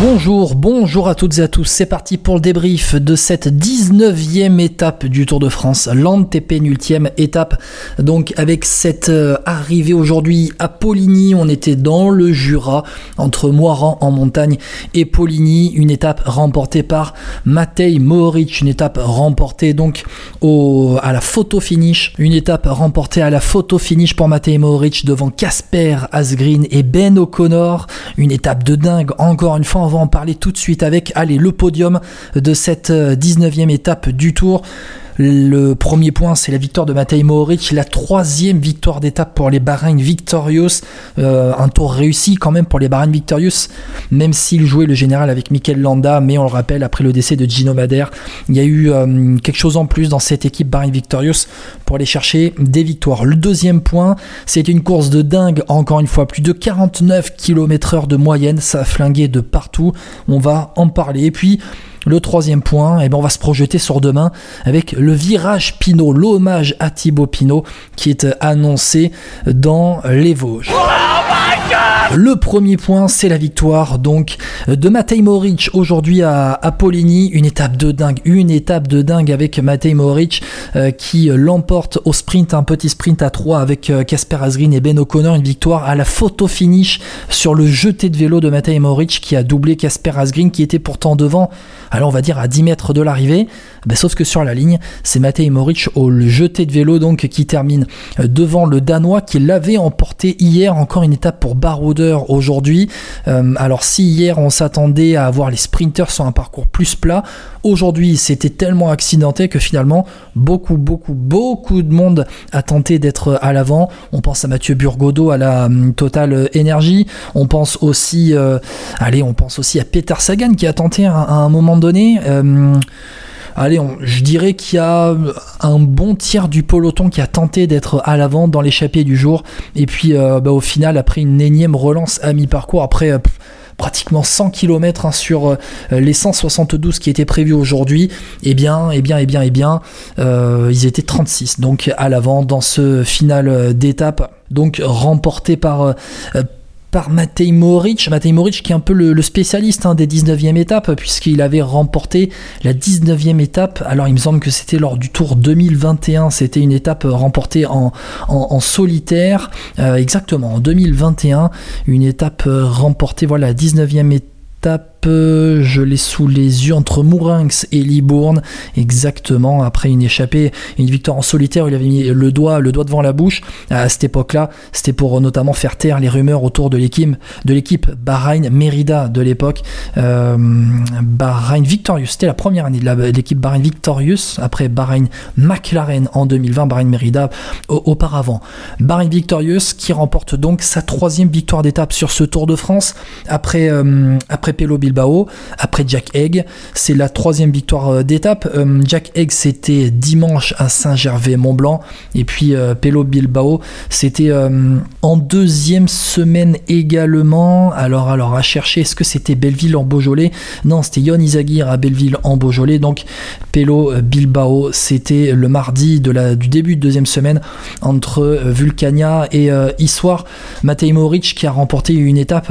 Bonjour, bonjour à toutes et à tous. C'est parti pour le débrief de cette 19e étape du Tour de France, l'antépénultième étape. Donc avec cette euh, arrivée aujourd'hui à Poligny, on était dans le Jura, entre Moiran en montagne et Poligny, une étape remportée par Matej Mohoric, une étape remportée donc au, à la photo finish, une étape remportée à la photo finish pour Matej Mohoric devant Casper Asgreen et Ben O'Connor, une étape de dingue encore une fois on va en parler tout de suite avec allez, le podium de cette 19e étape du Tour. Le premier point, c'est la victoire de Matej Mohoric, la troisième victoire d'étape pour les Bahreïn Victorious. Euh, un tour réussi quand même pour les Bahreïn Victorious, même s'il jouait le général avec Mikel Landa, mais on le rappelle, après le décès de Gino Madère, il y a eu euh, quelque chose en plus dans cette équipe Bahreïn Victorious pour aller chercher des victoires. Le deuxième point, c'est une course de dingue, encore une fois, plus de 49 km heure de moyenne, ça a flingué de partout, on va en parler. Et puis, le troisième point, eh ben on va se projeter sur demain avec le virage Pinot, l'hommage à Thibaut Pinot qui est annoncé dans les Vosges. Le premier point, c'est la victoire donc de Matej Moric aujourd'hui à, à, Poligny. Une étape de dingue, une étape de dingue avec Matej Moric euh, qui l'emporte au sprint, un petit sprint à 3 avec Casper Asgreen et Ben O'Connor. Une victoire à la photo finish sur le jeté de vélo de Matej Moric qui a doublé Casper Asgreen qui était pourtant devant, alors on va dire à 10 mètres de l'arrivée. Ben, sauf que sur la ligne, c'est Matej Moric au jeté de vélo donc qui termine devant le Danois qui l'avait emporté hier. Encore une étape pour Aujourd'hui. Euh, alors si hier on s'attendait à avoir les sprinters sur un parcours plus plat, aujourd'hui c'était tellement accidenté que finalement beaucoup beaucoup beaucoup de monde a tenté d'être à l'avant. On pense à Mathieu Burgodo à la um, Total Energy. On pense aussi, euh, allez, on pense aussi à Peter Sagan qui a tenté à, à un moment donné. Euh, allez, je dirais qu'il y a un bon tiers du peloton qui a tenté d'être à l'avant dans l'échappée du jour. Et puis, euh, bah, au final, après une énième relance à mi-parcours, après. Euh, pratiquement 100 km hein, sur euh, les 172 qui étaient prévus aujourd'hui, eh bien, eh bien, eh bien, et bien, ils étaient 36 donc à l'avant dans ce final d'étape, donc remporté par par Matej Moric. Matej Moric qui est un peu le, spécialiste hein, des 19e étapes puisqu'il avait remporté la 19e étape. Alors il me semble que c'était lors du Tour 2021. C'était une étape remportée en, en, solitaire. Euh, exactement, en 2021. Une étape remportée, voilà, la 19e étape je l'ai sous les yeux entre Mourinx et Libourne, exactement après une échappée, une victoire en solitaire, il avait mis le doigt, devant la bouche. À cette époque-là, c'était pour notamment faire taire les rumeurs autour de l'équipe, de l'équipe Bahreïn Merida de l'époque. Euh, Bahreïn Victorious, c'était la première année de l'équipe Bahreïn Victorious, après Bahreïn McLaren en 2020, Bahreïn Merida auparavant. Bahreïn Victorious qui remporte donc sa troisième victoire d'étape sur ce Tour de France après, euh, après Bilbao, après Jack Egg. C'est la troisième victoire d'étape. Euh, Jack Egg, c'était dimanche à Saint-Gervais-Mont-Blanc. Et puis euh, Pelo Bilbao, c'était euh, en deuxième semaine également. Alors, alors à chercher, est-ce que c'était Belleville en Beaujolais? Non, c'était Yon Izagir à Belleville en Beaujolais. Donc Pelo Bilbao, c'était le mardi du début de deuxième semaine entre Vulcania et Issoire. Matej Moric qui a remporté une étape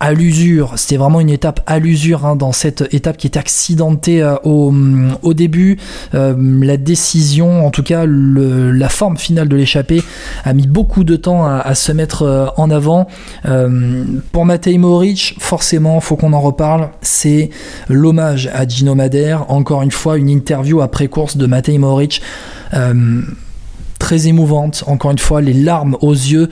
à l'usure. C'était vraiment une étape à l'usure hein, dans cette étape qui était accidentée euh, au, au, début. Euh, la décision, en tout cas la forme finale de l'échappée, a mis beaucoup de temps à, se mettre euh, en avant. Pour Matej Moric, forcément, faut qu'on en reparle. C'est l'hommage à Gino Madère. Encore une fois, une interview après course de Matej Moric. très émouvante, encore une fois, les larmes aux yeux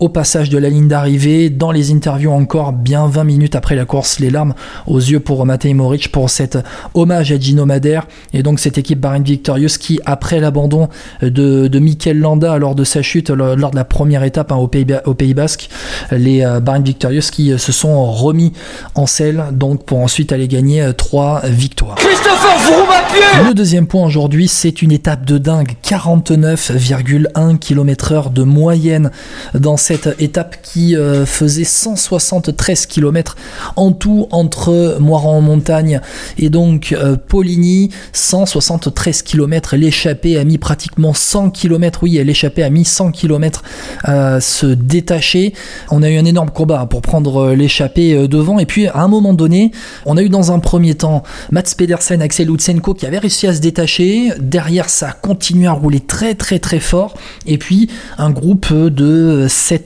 au passage de la ligne d'arrivée, dans les interviews encore bien 20 minutes après la course, les larmes aux yeux pour Matej Moric pour cet hommage à Gino Madère. Et donc cette équipe Bahrain Victorious qui après l'abandon de, de Mikel Landa lors de sa chute lors de la première étape hein, au, Pays, au Pays Basque, les euh, Bahrain Victorious qui se sont remis en selle donc pour ensuite aller gagner euh, trois victoires. Le deuxième point aujourd'hui, c'est une étape de dingue, 49,1 km heure de moyenne dans cette étape qui euh, faisait 173 km en tout entre Moiran en montagne et donc euh, Poligny, 173 km. L'échappée a mis pratiquement 100 km, oui, l'échappée a mis 100 km à se détacher. On a eu un énorme combat pour prendre l'échappée devant et puis à un moment donné, on a eu dans un premier temps Mats Pedersen, Axel Lutsenko qui avait réussi à se détacher. Derrière, ça a continué à rouler très très très fort. Et puis, un groupe de 7,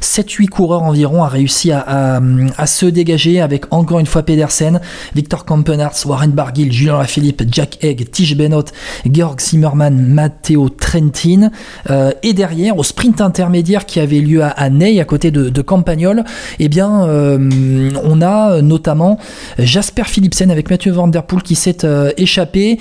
7 8 coureurs environ a réussi à, se dégager avec encore une fois Pedersen, Victor Kampenarts, Warren Barguil, Julien Lafilippe, Jack Egg, Tish Benot, Georg Zimmermann, Matteo Trentin. Euh, et derrière, au sprint intermédiaire qui avait lieu à, Ney, à côté de, Campagnol, eh bien, euh, on a notamment Jasper Philipsen avec Mathieu Van Der Poel qui s'est euh, échappé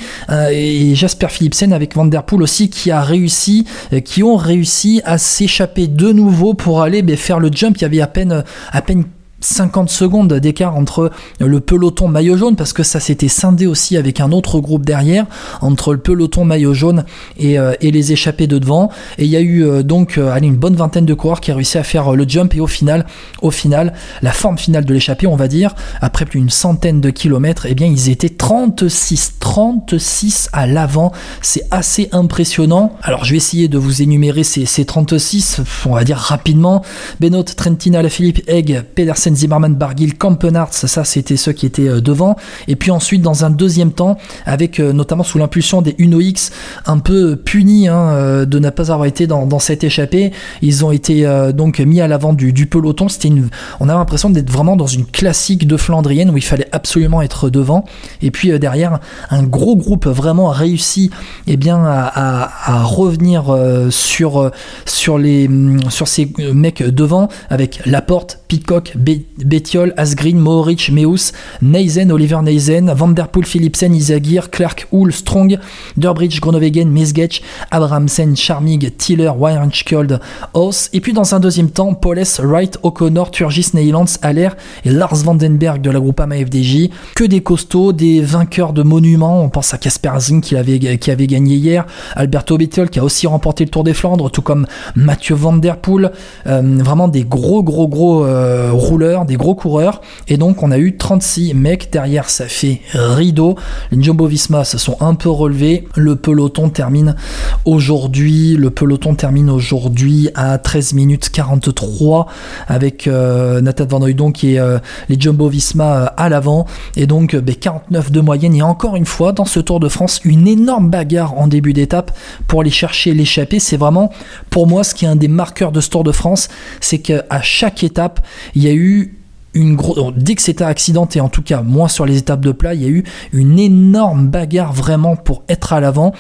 et Jasper Philipsen avec Van aussi qui a réussi, qui ont réussi à s'échapper de nouveau pour aller ben, faire le jump. Il y avait à peine, à peine 50 secondes d'écart entre le peloton maillot jaune parce que ça s'était scindé aussi avec un autre groupe derrière entre le peloton maillot jaune et, euh, les échappés de devant. Et il y a eu euh, donc euh, une bonne vingtaine de coureurs qui a réussi à faire le jump et au final au final la forme finale de l'échappée on va dire après plus d'une centaine de kilomètres et eh bien ils étaient 36 36 à l'avant. C'est assez impressionnant. Alors je vais essayer de vous énumérer ces, ces 36 on va dire rapidement. Benoît Trentina Philippe Egg Pedersen Zimmerman, Barguil, Kampenarts, ça c'était ceux qui étaient euh, devant. Et puis ensuite, dans un deuxième temps, avec euh, notamment sous l'impulsion des Uno X, un peu punis hein, euh, de ne pas avoir été dans, cette échappée, ils ont été donc mis à l'avant du, peloton. C'était une, on a l'impression d'être vraiment dans une classique de Flandrienne où il fallait absolument être devant. Et puis derrière, un gros groupe vraiment réussi eh bien, à, revenir sur, sur, les, sur ces mecs devant avec Laporte, Pitcock, Bettiol, Asgreen, Mohoric, Meus, Neisen, Oliver Neisen, Vanderpool, Philipsen, Isagir, Clark, Hull, Strong, Durbridge, Gronovegen, Mesgetch, Abramsen, Charmig, Tiller, Weinskjold, Haus. Et puis dans un deuxième temps, Paules, Wright, O'Connor, Turgis, Neylands, Aller et Lars Vandenberg de la Groupama FDJ. Que des costauds, des vainqueurs de monuments. On pense à Casper Zing qui avait, gagné hier, Alberto Bettiol qui a aussi remporté le Tour des Flandres, tout comme Mathieu Vanderpool. Euh, vraiment des gros, gros, gros euh, rouleurs des gros coureurs. Et donc on a eu 36 mecs derrière, ça fait rideau. Les Jumbo Visma se sont un peu relevés. Le peloton termine aujourd'hui. Le peloton termine aujourd'hui à 13 minutes 43 avec euh, Nathan Van Hooydonk qui est euh, les Jumbo Visma euh, à l'avant. Et donc 49 ben, de moyenne. Et encore une fois, dans ce Tour de France, une énorme bagarre en début d'étape pour aller chercher l'échappée. C'est vraiment pour moi ce qui est un des marqueurs de ce Tour de France. C'est qu'à chaque étape, il y a eu une grosse. Dès que c'était accidenté, en tout cas, moins sur les étapes de plat, il y a eu une énorme bagarre vraiment pour être à l'avant.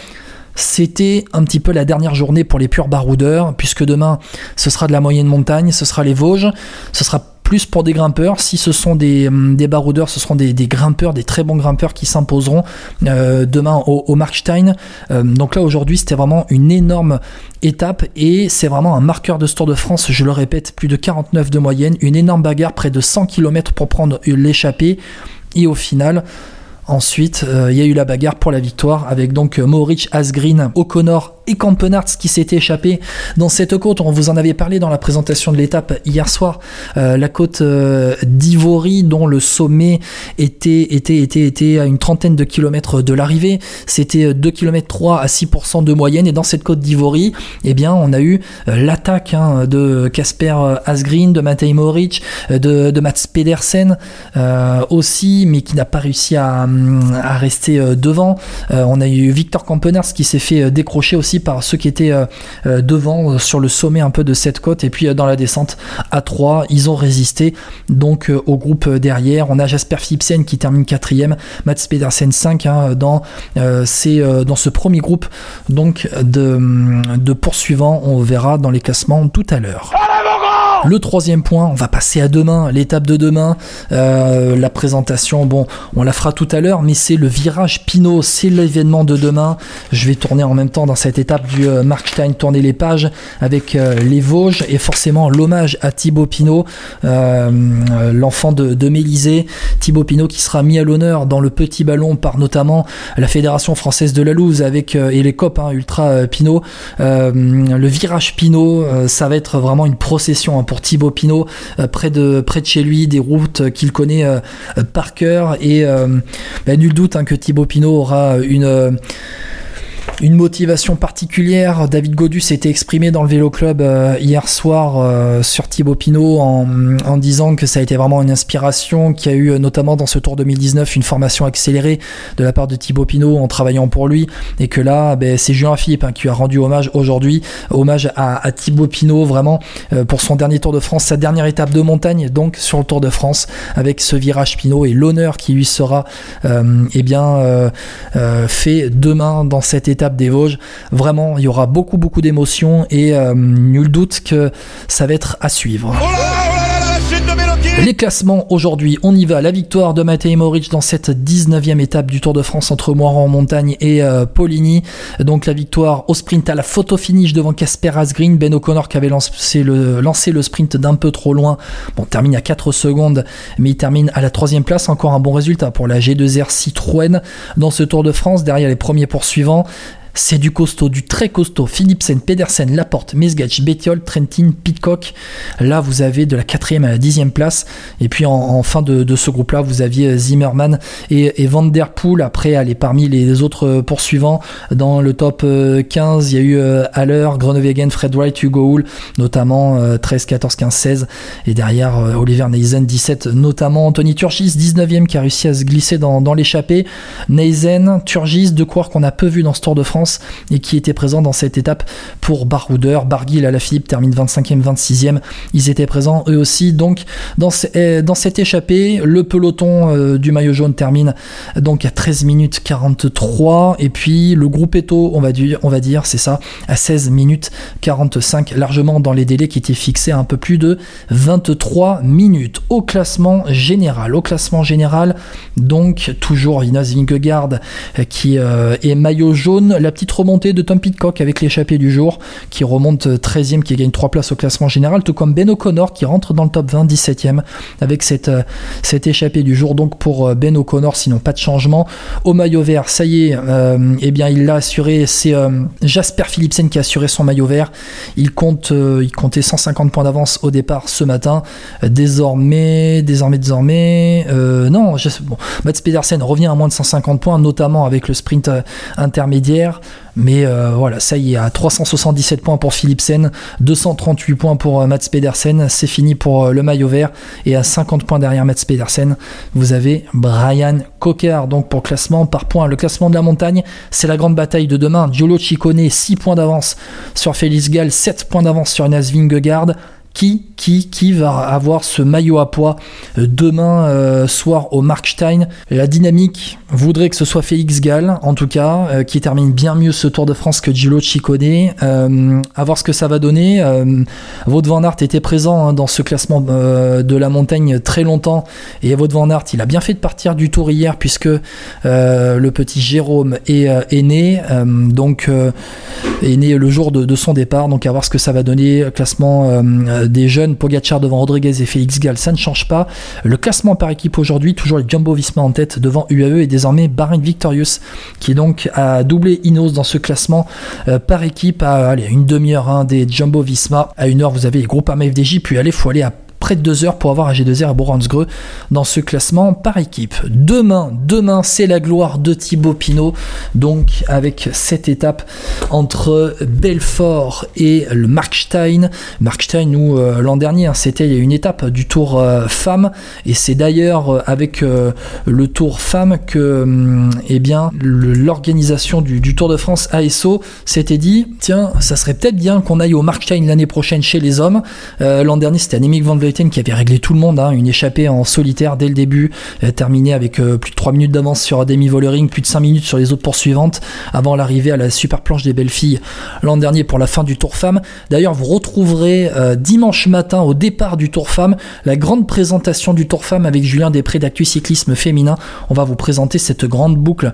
C'était un petit peu la dernière journée pour les purs baroudeurs, puisque demain ce sera de la moyenne montagne, ce sera les Vosges, ce sera plus pour des grimpeurs. Si ce sont des, hum, des baroudeurs, ce seront des, grimpeurs, des très bons grimpeurs qui s'imposeront euh, demain au, Markstein. Euh, donc là aujourd'hui c'était vraiment une énorme étape et c'est vraiment un marqueur de ce Tour de France, je le répète, plus de 49 de moyenne, une énorme bagarre, près de 100 km pour prendre l'échappée et au final Ensuite, euh, il y a eu la bagarre pour la victoire avec donc Maurich, Asgreen, O'Connor et Campenarts qui s'était échappé dans cette côte. On vous en avait parlé dans la présentation de l'étape hier soir. Euh, la côte euh, d'Ivory dont le sommet était, était, était, était à une trentaine de kilomètres de l'arrivée. C'était 2 km 3 à 6% de moyenne. Et dans cette côte d'Ivory, eh bien, on a eu l'attaque hein, de Casper Asgreen, de Matej de, de Mats Pedersen aussi, mais qui n'a pas réussi à à rester euh, devant. Euh, on a eu Victor Campeners qui s'est fait euh, décrocher aussi par ceux qui étaient devant sur le sommet un peu de cette côte. Et puis dans la descente à 3 ils ont résisté donc au groupe derrière. On a Jasper Philipsen qui termine quatrième Mats Pedersen 5 hein, dans ce premier groupe donc de, de poursuivants. On verra dans les classements tout à l'heure Le troisième point, on va passer à demain, l'étape de demain. Euh, la présentation, bon, on la fera tout à l'heure, mais c'est le virage Pinot, c'est l'événement de demain. Je vais tourner en même temps dans cette étape du euh, Markstein, tourner les pages avec euh, les Vosges et forcément l'hommage à Thibaut Pinot, l'enfant de, de Mélisée. Thibaut Pinot qui sera mis à l'honneur dans le petit ballon par notamment la Fédération française de la Louse avec et les COP hein, Ultra Pinot. le virage Pinot, ça va être vraiment une procession hein, pour Thibaut Pinot près de près de chez lui, des routes qu'il connaît par cœur. Et bah, nul doute hein, que Thibaut Pinot aura une une motivation particulière. David Godu s'était exprimé dans le Vélo Club euh, hier soir euh, sur Thibaut Pinot en, disant que ça a été vraiment une inspiration, qu'il y a eu euh, notamment dans ce Tour 2019 une formation accélérée de la part de Thibaut Pinot en travaillant pour lui et que là ben, c'est Julien Philippe hein, qui a rendu hommage aujourd'hui, hommage à, à, Thibaut Pinot vraiment pour son dernier Tour de France, sa dernière étape de montagne donc sur le Tour de France avec ce virage Pinot et l'honneur qui lui sera eh bien fait demain dans cette étape des Vosges. Vraiment, il y aura beaucoup beaucoup d'émotions et euh, nul doute que ça va être à suivre. Oh les classements aujourd'hui, on y va. La victoire de Matej Moric dans cette 19e étape du Tour de France entre Moiran en montagne et euh, Poligny. Donc la victoire au sprint à la photo finish devant Casper Asgreen. Ben O'Connor qui avait lancé le, sprint d'un peu trop loin. Bon, termine à 4 secondes, mais il termine à la troisième place. Encore un bon résultat pour la G2R Citroën dans ce Tour de France. Derrière les premiers poursuivants. C'est du costaud, du très costaud. Philipsen, Pedersen, Laporte, Mesgach, Bettiol, Trentin, Pitcock. Là, vous avez de la quatrième à la dixième place. Et puis en, fin de, ce groupe-là, vous aviez Zimmerman et, Van Der Poel. Après, aller parmi les autres poursuivants dans le top 15, euh, il y a eu euh, Haller, Groenewegen, Fred Wright, Hugo Hull, notamment 13, 14, 15, 16. Et derrière, euh, Oliver Neisen, 17, notamment Anthony Turgis, 19e, qui a réussi à se glisser dans, l'échappée. Neisen, Turgis, de croire qu'on a peu vu dans ce Tour de France et qui était présent dans cette étape pour Barouder. Barguil à la Philippe termine 25e, 26e. Ils étaient présents eux aussi. Donc dans, eh, cette échappée, le peloton euh, du maillot jaune termine donc à 13 minutes 43 et puis le groupe Eto, on va dire, on va dire c'est ça, à 16 minutes 45, largement dans les délais qui étaient fixés à un peu plus de 23 minutes. Au classement général, au classement général, donc toujours Inas Vingegaard euh, qui euh, est maillot jaune. La petite remontée de Tom Pitcock avec l'échappée du jour, qui remonte 13e, qui gagne 3 places au classement général, tout comme Ben O'Connor qui rentre dans le top 20, 17e, avec cette, euh, cette échappée du jour. Donc pour euh, Ben O'Connor, sinon pas de changement. Au maillot vert, ça y est, euh, eh bien il l'a assuré, c'est Jasper Philipsen qui a assuré son maillot vert. Il, compte, il comptait 150 points d'avance au départ ce matin. Désormais, désormais, désormais, non, bon, Mats Pedersen revient à moins de 150 points, notamment avec le sprint intermédiaire. Mais euh, voilà, ça y est, à 377 points pour Philipsen, 238 points pour euh, Mats Pedersen, c'est fini pour euh, le maillot vert. Et à 50 points derrière Mats Pedersen, vous avez Brian Cocker. Donc pour classement par points, le classement de la montagne, c'est la grande bataille de demain. Giolo Ciccone, 6 points d'avance sur Félix Gall, 7 points d'avance sur Nas Vingegaard qui, qui, qui va avoir ce maillot à poids euh, demain euh, soir au Markstein. La dynamique voudrait que ce soit Félix Gall, en tout cas, euh, qui termine bien mieux ce Tour de France que Gilo Ciccone. à voir ce que ça va donner. Wout van Aert était présent hein, dans ce classement de la montagne très longtemps. Et Wout van Aert, il a bien fait de partir du Tour hier, puisque le petit Jérôme est, est né. donc, est né le jour de, de, son départ. Donc, à voir ce que ça va donner. Classement des jeunes, Pogacar devant Rodriguez et Félix Gall, ça ne change pas. Le classement par équipe aujourd'hui, toujours les Jumbo Visma en tête devant UAE et désormais Bahrain Victorious qui donc à doubler Inos dans ce classement euh, par équipe à allez, une demi-heure hein, des Jumbo Visma. À une heure, vous avez les groupes AMFDJ, puis allez, faut aller à près de deux heures pour avoir un G2R à Boransgreux dans ce classement par équipe. Demain, demain, c'est la gloire de Thibaut Pinot, donc avec cette étape entre Belfort et le Markstein. Markstein, nous, euh, l'an dernier, hein, c'était une étape du Tour euh, Femmes, et c'est d'ailleurs euh, avec le Tour Femmes que, hum, eh bien, l'organisation du, Tour de France ASO s'était dit, tiens, ça serait peut-être bien qu'on aille au Markstein l'année prochaine chez les hommes. l'an dernier, c'était Annemiek van Vleuten Qui avait réglé tout le monde, hein, une échappée en solitaire dès le début, terminée avec plus de 3 minutes d'avance sur Demi Vollering, plus de 5 minutes sur les autres poursuivantes, avant l'arrivée à la super planche des belles filles l'an dernier pour la fin du Tour Femme. D'ailleurs, vous retrouverez dimanche matin au départ du Tour Femme la grande présentation du Tour Femme avec Julien Després d'Actu Cyclisme Féminin. On va vous présenter cette grande boucle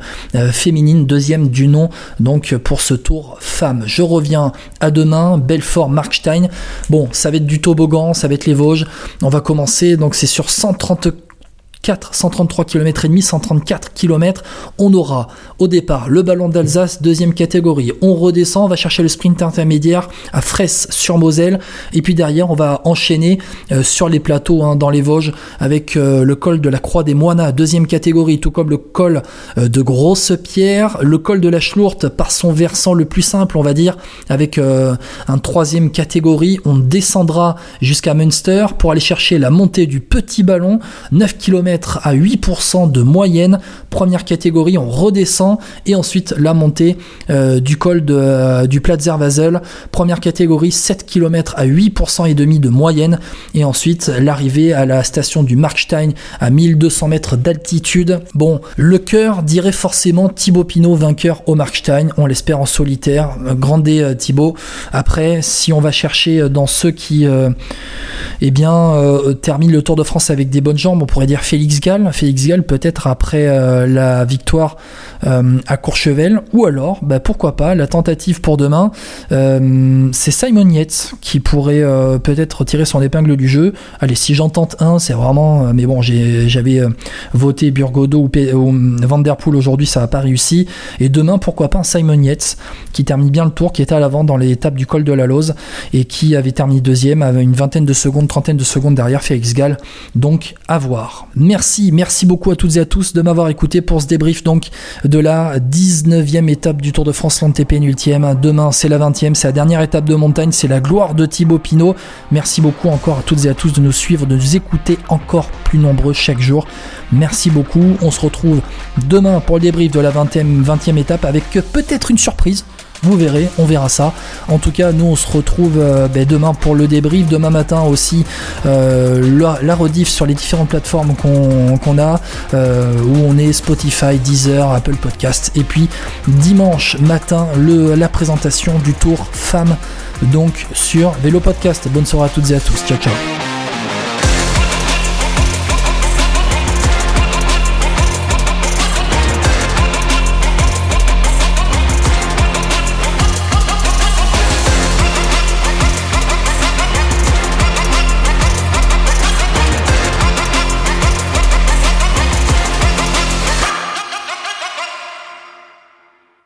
féminine, deuxième du nom, donc pour ce Tour Femme. Je reviens à demain, Belfort, Markstein. Bon, ça va être du toboggan, ça va être les Vosges. On va commencer, donc c'est sur 130 4, 133 km et demi, 134 km. On aura au départ le ballon d'Alsace, deuxième catégorie. On redescend, on va chercher le sprint intermédiaire à Fraisse sur Moselle. Et puis derrière, on va enchaîner euh, sur les plateaux hein, dans les Vosges avec euh, le col de la Croix des Moines, deuxième catégorie, tout comme le col euh, de Grosse Pierre, le col de la Schlourte par son versant le plus simple, on va dire, avec un troisième catégorie. On descendra jusqu'à Münster pour aller chercher la montée du petit ballon, 9 km à 8% de moyenne. Première catégorie, on redescend et ensuite la montée euh, du col de, euh, du. Première catégorie, 7 km à 8% et demi de moyenne et ensuite l'arrivée à la station du Markstein à 1200 mètres d'altitude. Bon, le cœur dirait forcément Thibaut Pinot vainqueur au Markstein. On l'espère en solitaire. Grandé euh, Thibaut. Après, si on va chercher dans ceux qui, eh bien, terminent le Tour de France avec des bonnes jambes, on pourrait dire Félix Félix Gall, Félix Gall peut-être après euh, la victoire euh, à Courchevel, ou alors, bah, pourquoi pas, la tentative pour demain, euh, c'est Simon Yates qui pourrait peut-être tirer son épingle du jeu. Allez, si j'en un, c'est vraiment, mais bon, j'avais voté Burgodo ou, Der Poel aujourd'hui, ça n'a pas réussi. Et demain, pourquoi pas Simon Yates qui termine bien le tour, qui était à l'avant dans l'étape du col de la Lose et qui avait terminé deuxième, avec une vingtaine de secondes, trentaine de secondes derrière Félix Gall. Donc, à voir. Merci, merci beaucoup à toutes et à tous de m'avoir écouté pour ce débrief donc de la 19e étape du Tour de France l'ANTP ultime. Demain, c'est la 20e, c'est la dernière étape de montagne, c'est la gloire de Thibaut Pinot. Merci beaucoup encore à toutes et à tous de nous suivre, de nous écouter encore plus nombreux chaque jour. Merci beaucoup. On se retrouve demain pour le débrief de la 20e, 20e étape avec peut-être une surprise. Vous verrez, on verra ça. En tout cas, nous on se retrouve euh, ben, demain pour le débrief. Demain matin aussi, euh, la, rediff sur les différentes plateformes qu'on a, euh, où on est Spotify, Deezer, Apple Podcast. Et puis dimanche matin, le, la présentation du tour femme donc sur Vélo Podcast. Bonne soirée à toutes et à tous. Ciao ciao.